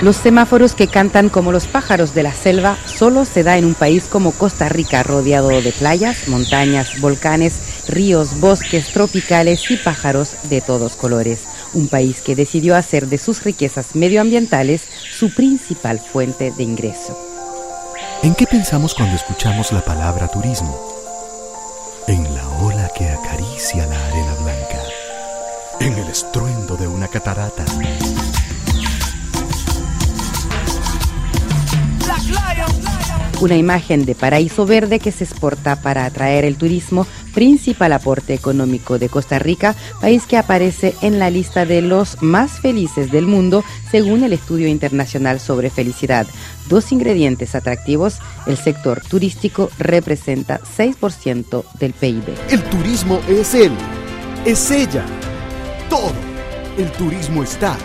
Los semáforos que cantan como los pájaros de la selva solo se da en un país como Costa Rica, rodeado de playas, montañas, volcanes, ríos, bosques tropicales y pájaros de todos colores. Un país que decidió hacer de sus riquezas medioambientales su principal fuente de ingreso. ¿En qué pensamos cuando escuchamos la palabra turismo? En la ola que acaricia la arena blanca, en el estruendo de una catarata una imagen de paraíso verde que se exporta para atraer el turismo, principal aporte económico de Costa Rica, país que aparece en la lista de los más felices del mundo según el estudio internacional sobre felicidad. Dos ingredientes atractivos, el sector turístico representa 6% del PIB. El turismo es él, es ella, todo. El turismo está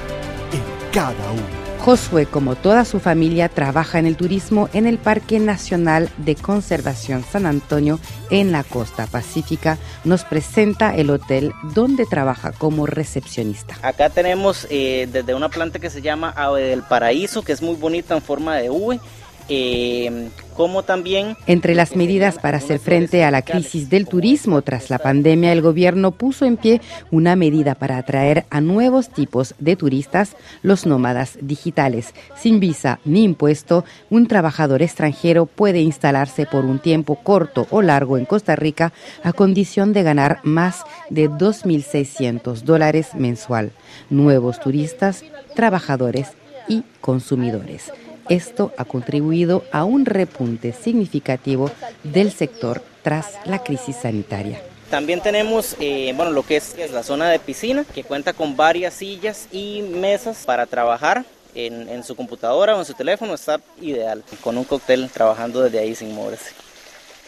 en cada uno. Josué, como toda su familia, trabaja en el turismo en el Parque Nacional de Conservación San Antonio en la costa pacífica. Nos presenta el hotel donde trabaja como recepcionista. Acá tenemos eh, desde una planta que se llama Ave del Paraíso, que es muy bonita en forma de V eh, como también... Entre las medidas para hacer frente a la crisis del turismo tras la pandemia, el gobierno puso en pie una medida para atraer a nuevos tipos de turistas, los nómadas digitales. Sin visa ni impuesto, un trabajador extranjero puede instalarse por un tiempo corto o largo en Costa Rica a condición de ganar más de 2.600 dólares mensual. Nuevos turistas, trabajadores y consumidores. Esto ha contribuido a un repunte significativo del sector tras la crisis sanitaria. También tenemos eh, bueno, lo que es, la zona de piscina, que cuenta con varias sillas y mesas para trabajar en, su computadora o en su teléfono. Está ideal, con un cóctel trabajando desde ahí sin moverse.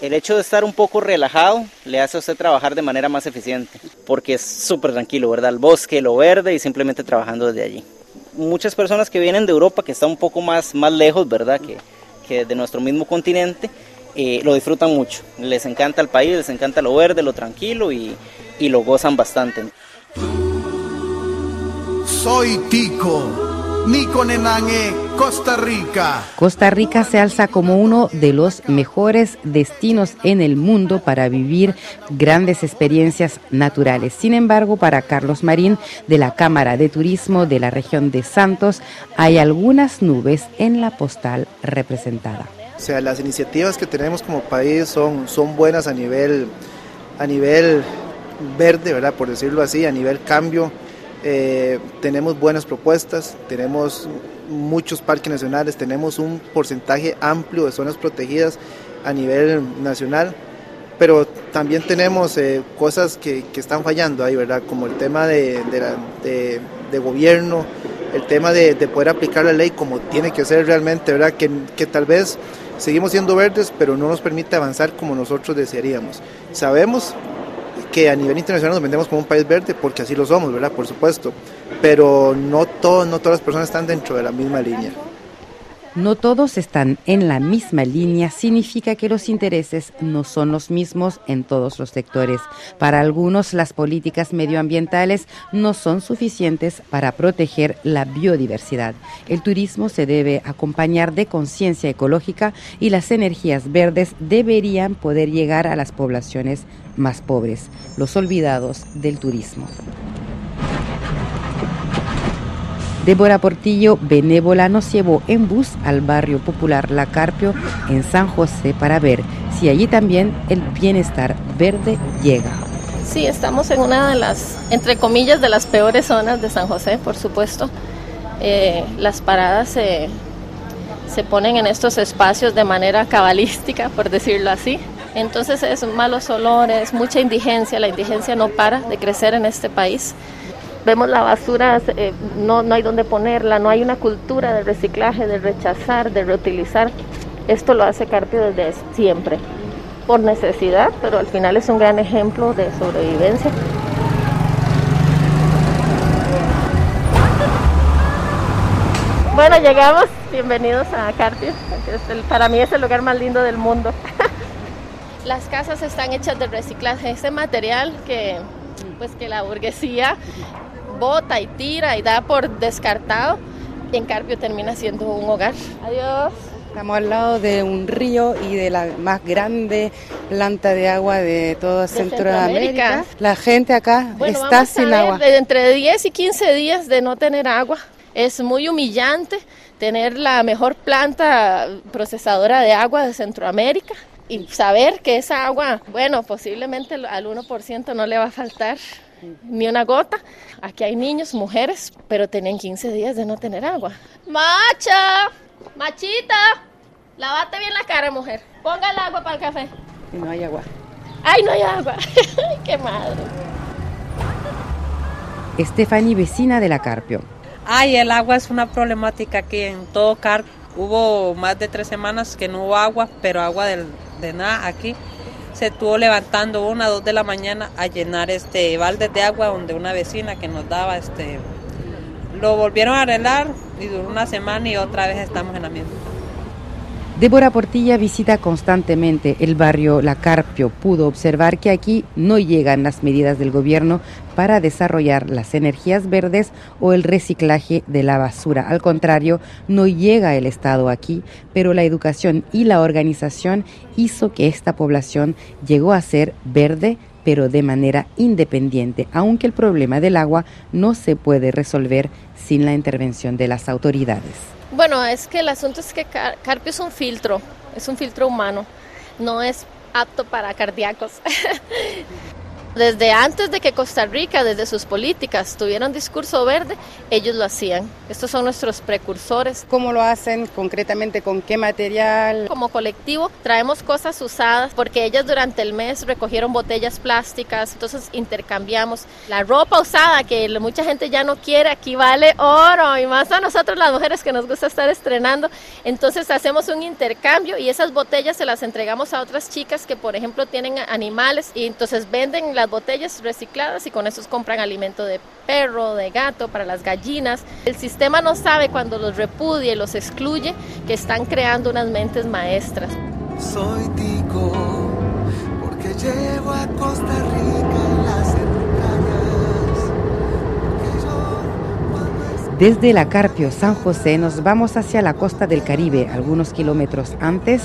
El hecho de estar un poco relajado le hace a usted trabajar de manera más eficiente, porque es súper tranquilo, ¿verdad? El bosque, lo verde y simplemente trabajando desde allí muchas personas que vienen de Europa, que está un poco más, más lejos, ¿verdad? Que, que de nuestro mismo continente, eh, lo disfrutan mucho. Les encanta el país, les encanta lo verde, lo tranquilo y, y lo gozan bastante. Soy Tico Nenangue, Costa Rica. Costa Rica se alza como uno de los mejores destinos en el mundo para vivir grandes experiencias naturales. Sin embargo, para Carlos Marín de la Cámara de Turismo de la región de Santos, hay algunas nubes en la postal representada. O sea, las iniciativas que tenemos como país son, son buenas a nivel, a nivel verde, ¿verdad? Por decirlo así, a nivel cambio eh, tenemos buenas propuestas, tenemos muchos parques nacionales, tenemos un porcentaje amplio de zonas protegidas a nivel nacional, pero también tenemos eh, cosas que, están fallando ahí, ¿verdad? Como el tema de, gobierno, el tema de, poder aplicar la ley como tiene que ser realmente, ¿verdad? Que, que tal vez seguimos siendo verdes, pero no nos permite avanzar como nosotros desearíamos. Sabemos que a nivel internacional nos vendemos como un país verde, porque así lo somos, ¿verdad? Por supuesto. Pero no, todo, no todas las personas están dentro de la misma línea. No todos están en la misma línea significa que los intereses no son los mismos en todos los sectores. Para algunos las políticas medioambientales no son suficientes para proteger la biodiversidad. El turismo se debe acompañar de conciencia ecológica y las energías verdes deberían poder llegar a las poblaciones más pobres, los olvidados del turismo. Débora Portillo, benévola, nos llevó en bus al barrio popular La Carpio en San José para ver si allí también el bienestar verde llega. Sí, estamos en una de las, entre comillas, de las peores zonas de San José, por supuesto. Eh, las paradas se, se ponen en estos espacios de manera cabalística, por decirlo así. Entonces es malos olores, mucha indigencia, la indigencia no para de crecer en este país. Vemos la basura, eh, no, no hay dónde ponerla, no hay una cultura de reciclaje, de rechazar, de reutilizar. Esto lo hace Carpio desde siempre, por necesidad, pero al final es un gran ejemplo de sobrevivencia. Bueno, llegamos, bienvenidos a Carpio, para mí es el lugar más lindo del mundo. Las casas están hechas de reciclaje, ese material que, pues, que la burguesía bota y tira y da por descartado. y en Carpio termina siendo un hogar. Adiós. Estamos al lado de un río y de la más grande planta de agua de toda Centroamérica. La gente acá está sin agua. De entre 10 y 15 días de no tener agua. Es muy humillante tener la mejor planta procesadora de agua de Centroamérica y saber que esa agua, bueno, posiblemente al 1% no le va a faltar ni una gota. Aquí hay niños, mujeres, pero tienen 15 días de no tener agua. ¡Macha! ¡Machita! Lavate bien la cara, mujer. Ponga el agua para el café. Y no hay agua. ¡Ay, no hay agua! ¡Qué madre! Stephanie, vecina de la Carpio. Ay, el agua es una problemática aquí en todo Carpio. Hubo más de tres semanas que no hubo agua, pero agua de, de nada aquí. Se estuvo levantando una, dos de la mañana a llenar este balde de agua donde una vecina que nos daba este lo volvieron a arreglar y duró una semana y otra vez estamos en la misma. Débora Portilla visita constantemente el barrio La Carpio. Pudo observar que aquí no llegan las medidas del gobierno para desarrollar las energías verdes o el reciclaje de la basura. Al contrario, no llega el Estado aquí, pero la educación y la organización hizo que esta población llegó a ser verde pero de manera independiente, aunque el problema del agua no se puede resolver sin la intervención de las autoridades. Bueno, es que el asunto es que Carpio es un filtro, es un filtro humano, no es apto para cardíacos. Desde antes de que Costa Rica, desde sus políticas, tuviera un discurso verde, ellos lo hacían. Estos son nuestros precursores. ¿Cómo lo hacen concretamente? ¿Con qué material? Como colectivo traemos cosas usadas porque ellas durante el mes recogieron botellas plásticas, entonces intercambiamos. La ropa usada que mucha gente ya no quiere, aquí vale oro y más a nosotros las mujeres que nos gusta estar estrenando. Entonces hacemos un intercambio y esas botellas se las entregamos a otras chicas que por ejemplo tienen animales y entonces venden las botellas recicladas y con eso compran alimento de perro, de gato, para las gallinas. El sistema no sabe cuando los repudia y los excluye que están creando unas mentes maestras. Soy tico porque llevo a Costa Rica las Desde la Carpio San José nos vamos hacia la costa del Caribe, algunos kilómetros antes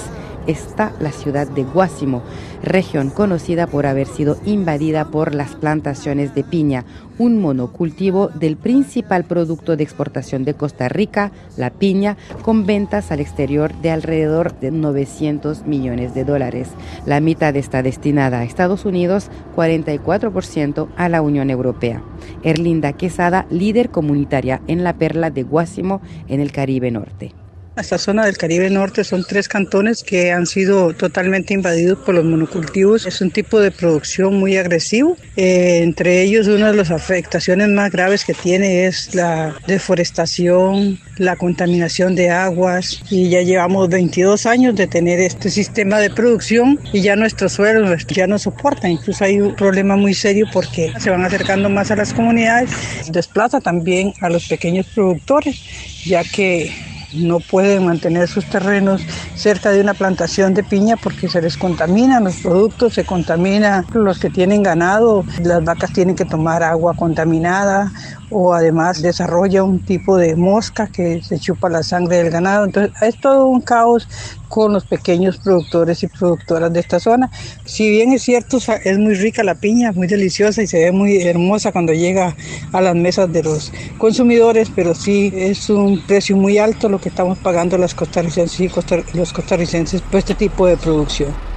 está la ciudad de Guásimo, región conocida por haber sido invadida por las plantaciones de piña, un monocultivo del principal producto de exportación de Costa Rica, la piña, con ventas al exterior de alrededor de 900 millones de dólares. La mitad está destinada a Estados Unidos, 44% a la Unión Europea. Erlinda Quesada, líder comunitaria en la perla de Guásimo, en el Caribe Norte. Esta zona del Caribe Norte son tres cantones que han sido totalmente invadidos por los monocultivos. Es un tipo de producción muy agresivo. Eh, entre ellos, una de las afectaciones más graves que tiene es la deforestación, la contaminación de aguas. Y ya llevamos 22 años de tener este sistema de producción y ya nuestros suelos ya no soportan. Incluso hay un problema muy serio porque se van acercando más a las comunidades. Desplaza también a los pequeños productores, ya que no pueden mantener sus terrenos cerca de una plantación de piña porque se les contaminan los productos, se contamina los que tienen ganado, las vacas tienen que tomar agua contaminada o además desarrolla un tipo de mosca que se chupa la sangre del ganado. Entonces es todo un caos con los pequeños productores y productoras de esta zona. Si bien es cierto, es muy rica la piña, muy deliciosa y se ve muy hermosa cuando llega a las mesas de los consumidores, pero sí es un precio muy alto lo que estamos pagando las costarricenses y los costarricenses por este tipo de producción.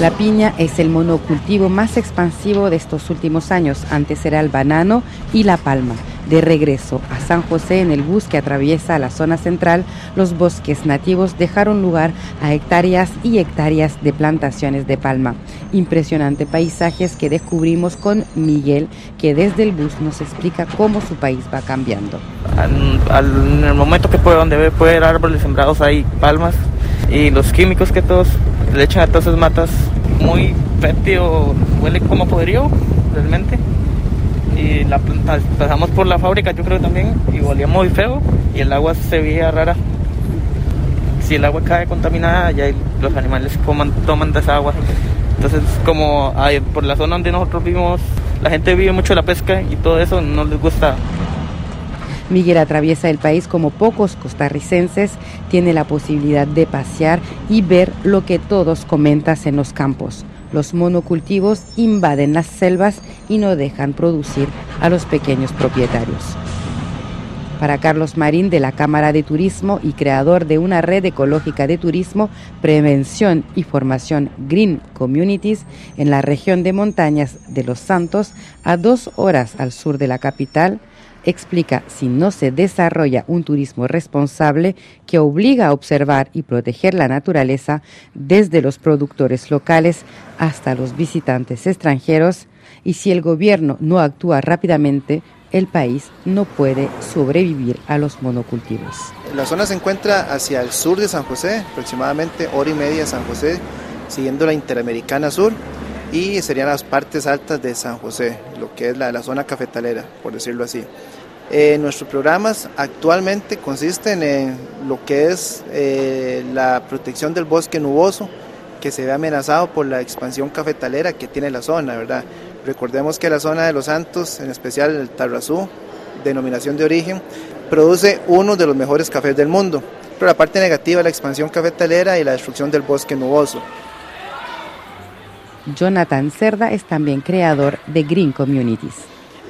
La piña es el monocultivo más expansivo de estos últimos años. Antes era el banano y la palma. De regreso a San José en el bus que atraviesa la zona central, los bosques nativos dejaron lugar a hectáreas y hectáreas de plantaciones de palma. Impresionante paisajes que descubrimos con Miguel, que desde el bus nos explica cómo su país va cambiando. en el momento que puede, donde puede haber árboles sembrados hay palmas y los químicos que todos le echan a todas esas matas muy fétido, huele como podrido realmente. Y la pasamos por la fábrica yo creo también y olía muy feo y el agua se veía rara. Si el agua cae contaminada ya los animales toman de esa agua. Entonces, como por la zona donde nosotros vivimos, la gente vive mucho la pesca y todo eso no les gusta. Miguel atraviesa el país como pocos costarricenses, tiene la posibilidad de pasear y ver lo que todos comentas en los campos. Los monocultivos invaden las selvas y no dejan producir a los pequeños propietarios. Para Carlos Marín de la Cámara de Turismo y creador de una red ecológica de turismo, prevención y formación Green Communities en la región de montañas de Los Santos, a dos horas al sur de la capital, explica si no se desarrolla un turismo responsable que obliga a observar y proteger la naturaleza desde los productores locales hasta los visitantes extranjeros y si el gobierno no actúa rápidamente el país no puede sobrevivir a los monocultivos. La zona se encuentra hacia el sur de San José, aproximadamente hora y media San José, siguiendo la Interamericana Sur y serían las partes altas de San José, lo que es la, zona cafetalera, por decirlo así. Eh, nuestros programas actualmente consisten en lo que es eh, la protección del bosque nuboso, que se ve amenazado por la expansión cafetalera que tiene la zona, ¿verdad? Recordemos que la zona de Los Santos, en especial el Tarrazú, denominación de origen, produce uno de los mejores cafés del mundo. Pero la parte negativa es la expansión cafetalera y la destrucción del bosque nuboso. Jonathan Cerda es también creador de Green Communities.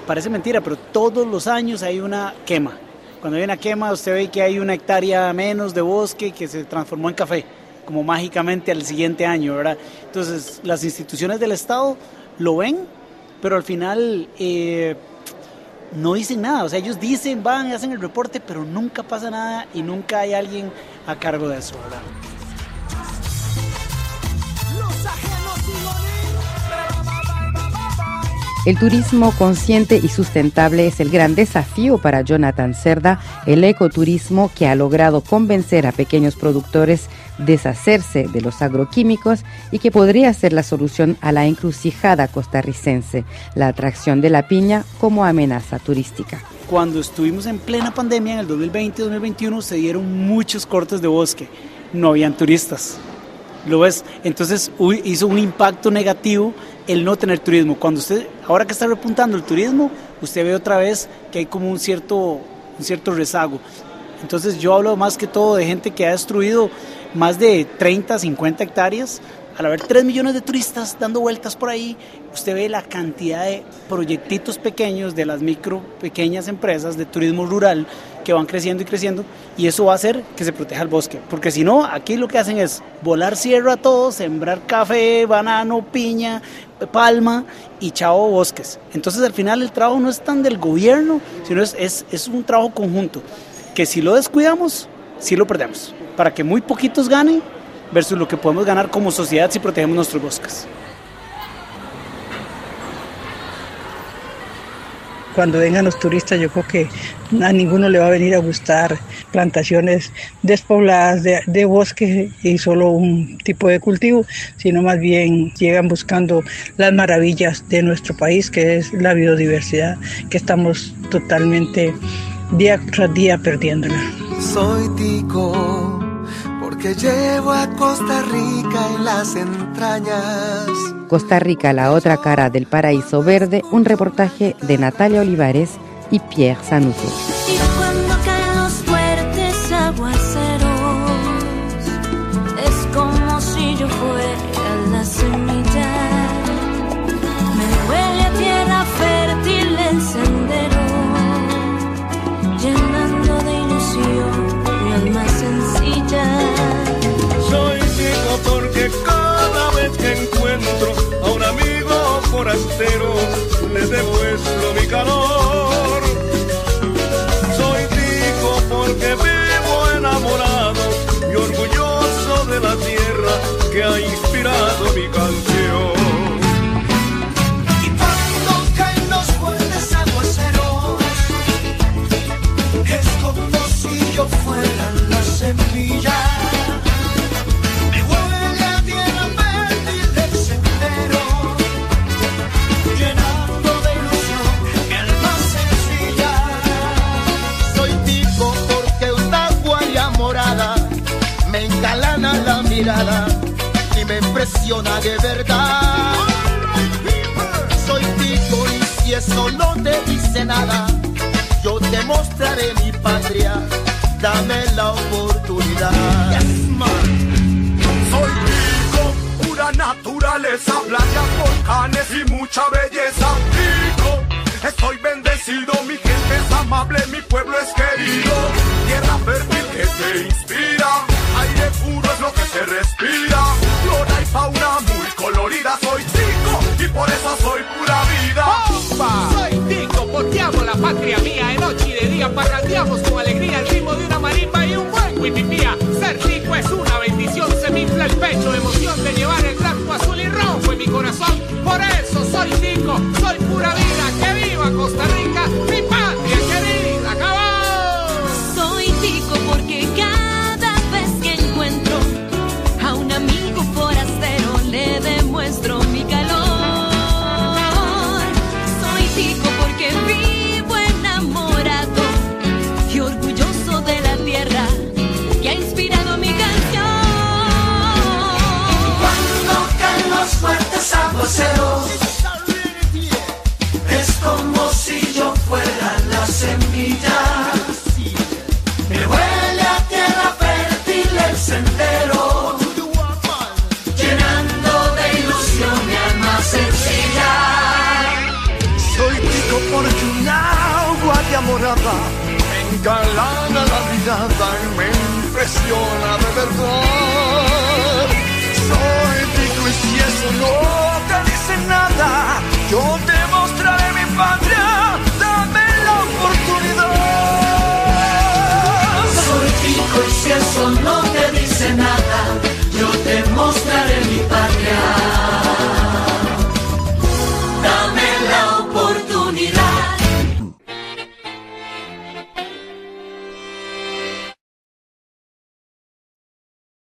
Parece mentira, pero todos los años hay una quema. Cuando hay una quema, usted ve que hay una hectárea menos de bosque que se transformó en café, como mágicamente al siguiente año, ¿verdad? Entonces, las instituciones del Estado lo ven pero al final eh, no dicen nada. O sea, ellos dicen, van hacen el reporte, pero nunca pasa nada y nunca hay alguien a cargo de eso, ¿verdad? El turismo consciente y sustentable es el gran desafío para Jonathan Cerda, el ecoturismo que ha logrado convencer a pequeños productores deshacerse de los agroquímicos y que podría ser la solución a la encrucijada costarricense, la atracción de la piña como amenaza turística. Cuando estuvimos en plena pandemia en el 2020-2021 se dieron muchos cortes de bosque, no habían turistas. ¿Lo ves? Entonces hizo un impacto negativo el no tener turismo. Cuando usted, ahora que está repuntando el turismo, usted ve otra vez que hay como un cierto, un cierto rezago. Entonces yo hablo más que todo de gente que ha destruido más de 30, 50 hectáreas. Al haber 3 millones de turistas dando vueltas por ahí, usted ve la cantidad de proyectitos pequeños de las micro, pequeñas empresas de turismo rural que van creciendo y creciendo y eso va a hacer que se proteja el bosque. Porque si no, aquí lo que hacen es volar sierra a todo, sembrar café, banano, piña, palma y chao bosques. Entonces al final el trabajo no es tan del gobierno, sino es, es, es un trabajo conjunto, que si lo descuidamos, sí lo perdemos, para que muy poquitos ganen versus lo que podemos ganar como sociedad si protegemos nuestros bosques. Cuando vengan los turistas yo creo que a ninguno le va a venir a gustar plantaciones despobladas de, bosque y solo un tipo de cultivo, sino más bien llegan buscando las maravillas de nuestro país, que es la biodiversidad, que estamos totalmente día tras día perdiéndola. Soy tico porque llevo a Costa Rica en las entrañas Costa Rica, la otra cara del paraíso verde, un reportaje de Natalia Olivares y Pierre Sanuto. Eso no te dice nada, yo te mostraré mi patria. Dame la oportunidad. Soy rico, pura naturaleza, playas, volcanes y mucha belleza. Rico, estoy bendecido, mi gente es amable, mi pueblo es querido. Tierra fértil que te inspira, aire puro es lo que se respira. Flora y fauna muy colorida, soy tico y por eso soy pura vida. Soy tico porque amo la patria mía. De noche y de día parrandeamos con porque un agua de amorada me engalana la mirada y me